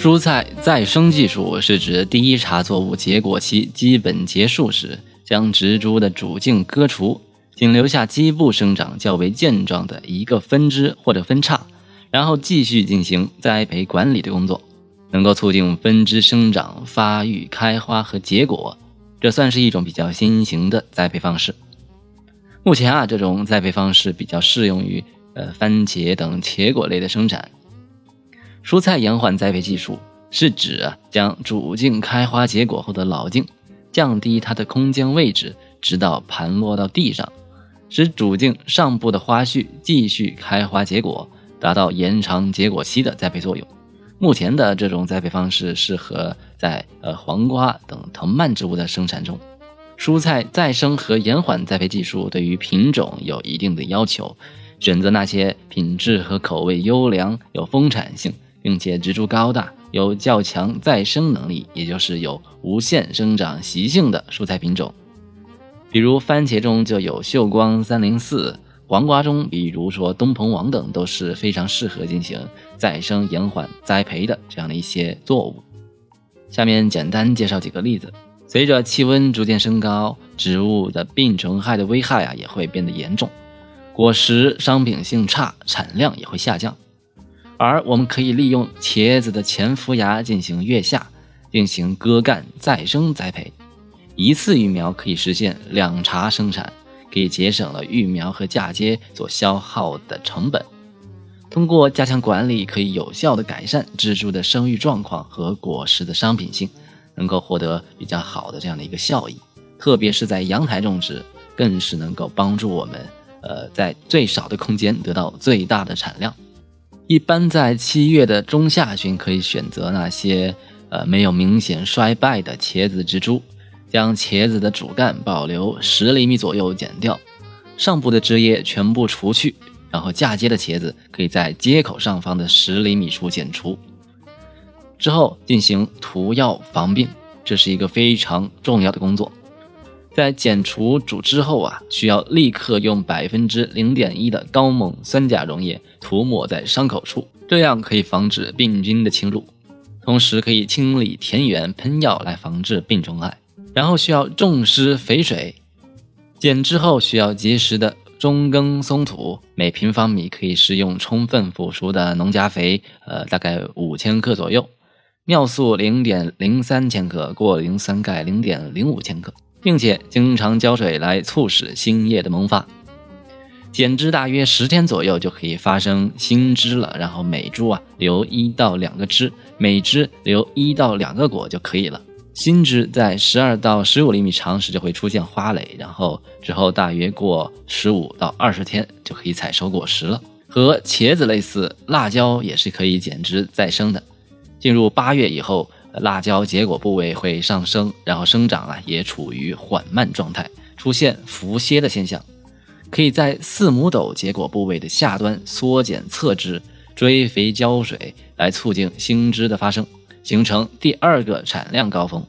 蔬菜再生技术是指第一茬作物结果期基本结束时，将植株的主茎割除，仅留下基部生长较为健壮的一个分支或者分叉，然后继续进行栽培管理的工作，能够促进分支生长、发育、开花和结果。这算是一种比较新型的栽培方式。目前啊，这种栽培方式比较适用于呃番茄等茄果类的生产。蔬菜延缓栽培技术是指，将主茎开花结果后的老茎降低它的空间位置，直到盘落到地上，使主茎上部的花序继续开花结果，达到延长结果期的栽培作用。目前的这种栽培方式适合在呃黄瓜等藤蔓植物的生产中。蔬菜再生和延缓栽培技术对于品种有一定的要求，选择那些品质和口味优良、有丰产性。并且植株高大，有较强再生能力，也就是有无限生长习性的蔬菜品种，比如番茄中就有秀光三零四，黄瓜中比如说东鹏王等都是非常适合进行再生延缓栽培的这样的一些作物。下面简单介绍几个例子。随着气温逐渐升高，植物的病虫害的危害啊也会变得严重，果实商品性差，产量也会下降。而我们可以利用茄子的前伏芽进行月下，进行割干再生栽培，一次育苗可以实现两茬生产，可以节省了育苗和嫁接所消耗的成本。通过加强管理，可以有效的改善植株的生育状况和果实的商品性，能够获得比较好的这样的一个效益。特别是在阳台种植，更是能够帮助我们，呃，在最少的空间得到最大的产量。一般在七月的中下旬，可以选择那些呃没有明显衰败的茄子植株，将茄子的主干保留十厘米左右剪掉，上部的枝叶全部除去，然后嫁接的茄子可以在接口上方的十厘米处剪除，之后进行涂药防病，这是一个非常重要的工作。在剪除主枝后啊，需要立刻用百分之零点一的高锰酸钾溶液涂抹在伤口处，这样可以防止病菌的侵入，同时可以清理田园，喷药来防治病虫害。然后需要重施肥水，剪枝后需要及时的中耕松土，每平方米可以施用充分腐熟的农家肥，呃，大概五千克左右，尿素零点零三千克，过磷酸钙零点零五千克。并且经常浇水来促使新叶的萌发，剪枝大约十天左右就可以发生新枝了。然后每株啊留一到两个枝，每枝留一到两个果就可以了。新枝在十二到十五厘米长时就会出现花蕾，然后之后大约过十五到二十天就可以采收果实了。和茄子类似，辣椒也是可以剪枝再生的。进入八月以后。辣椒结果部位会上升，然后生长啊也处于缓慢状态，出现浮歇的现象。可以在四亩斗结果部位的下端缩减侧枝，追肥浇水，来促进新枝的发生，形成第二个产量高峰。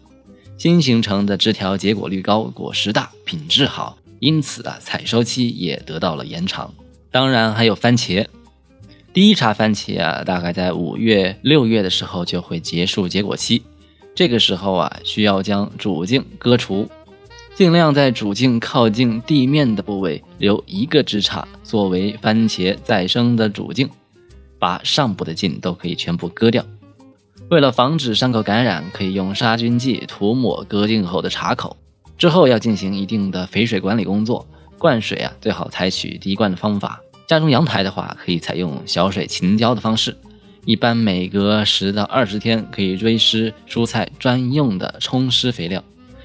新形成的枝条结果率高，果实大，品质好，因此啊采收期也得到了延长。当然还有番茄。第一茬番茄啊，大概在五月、六月的时候就会结束结果期。这个时候啊，需要将主茎割除，尽量在主茎靠近地面的部位留一个枝杈作为番茄再生的主茎，把上部的茎都可以全部割掉。为了防止伤口感染，可以用杀菌剂涂抹割茎后的茬口。之后要进行一定的肥水管理工作，灌水啊，最好采取滴灌的方法。家中阳台的话，可以采用小水勤浇的方式，一般每隔十到二十天可以追施蔬菜专用的冲施肥料，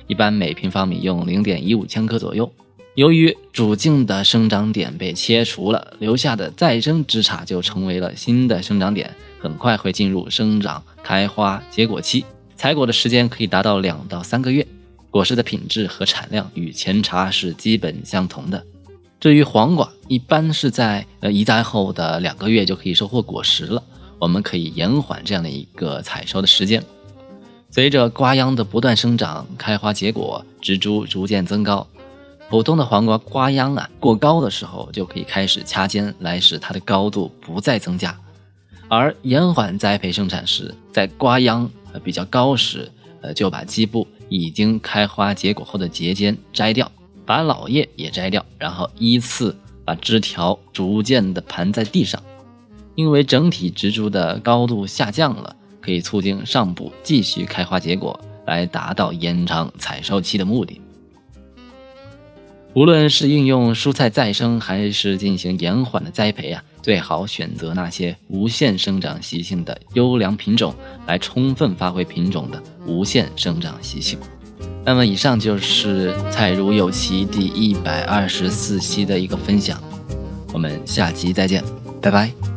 一般每平方米用零点一五千克左右。由于主茎的生长点被切除了，留下的再生枝杈就成为了新的生长点，很快会进入生长、开花、结果期，采果的时间可以达到两到三个月，果实的品质和产量与前茬是基本相同的。至于黄瓜，一般是在呃移栽后的两个月就可以收获果实了。我们可以延缓这样的一个采收的时间。随着瓜秧的不断生长、开花结果，植株逐渐增高，普通的黄瓜瓜秧啊过高的时候，就可以开始掐尖来使它的高度不再增加。而延缓栽培生产时，在瓜秧比较高时，呃，就把基部已经开花结果后的节间摘掉，把老叶也摘掉，然后依次把枝条逐渐的盘在地上，因为整体植株的高度下降了，可以促进上部继续开花结果，来达到延长采收期的目的。无论是应用蔬菜再生，还是进行延缓的栽培啊，最好选择那些无限生长习性的优良品种，来充分发挥品种的无限生长习性。那么，以上就是《菜如有奇》第一百二十四期的一个分享，我们下期再见，拜拜。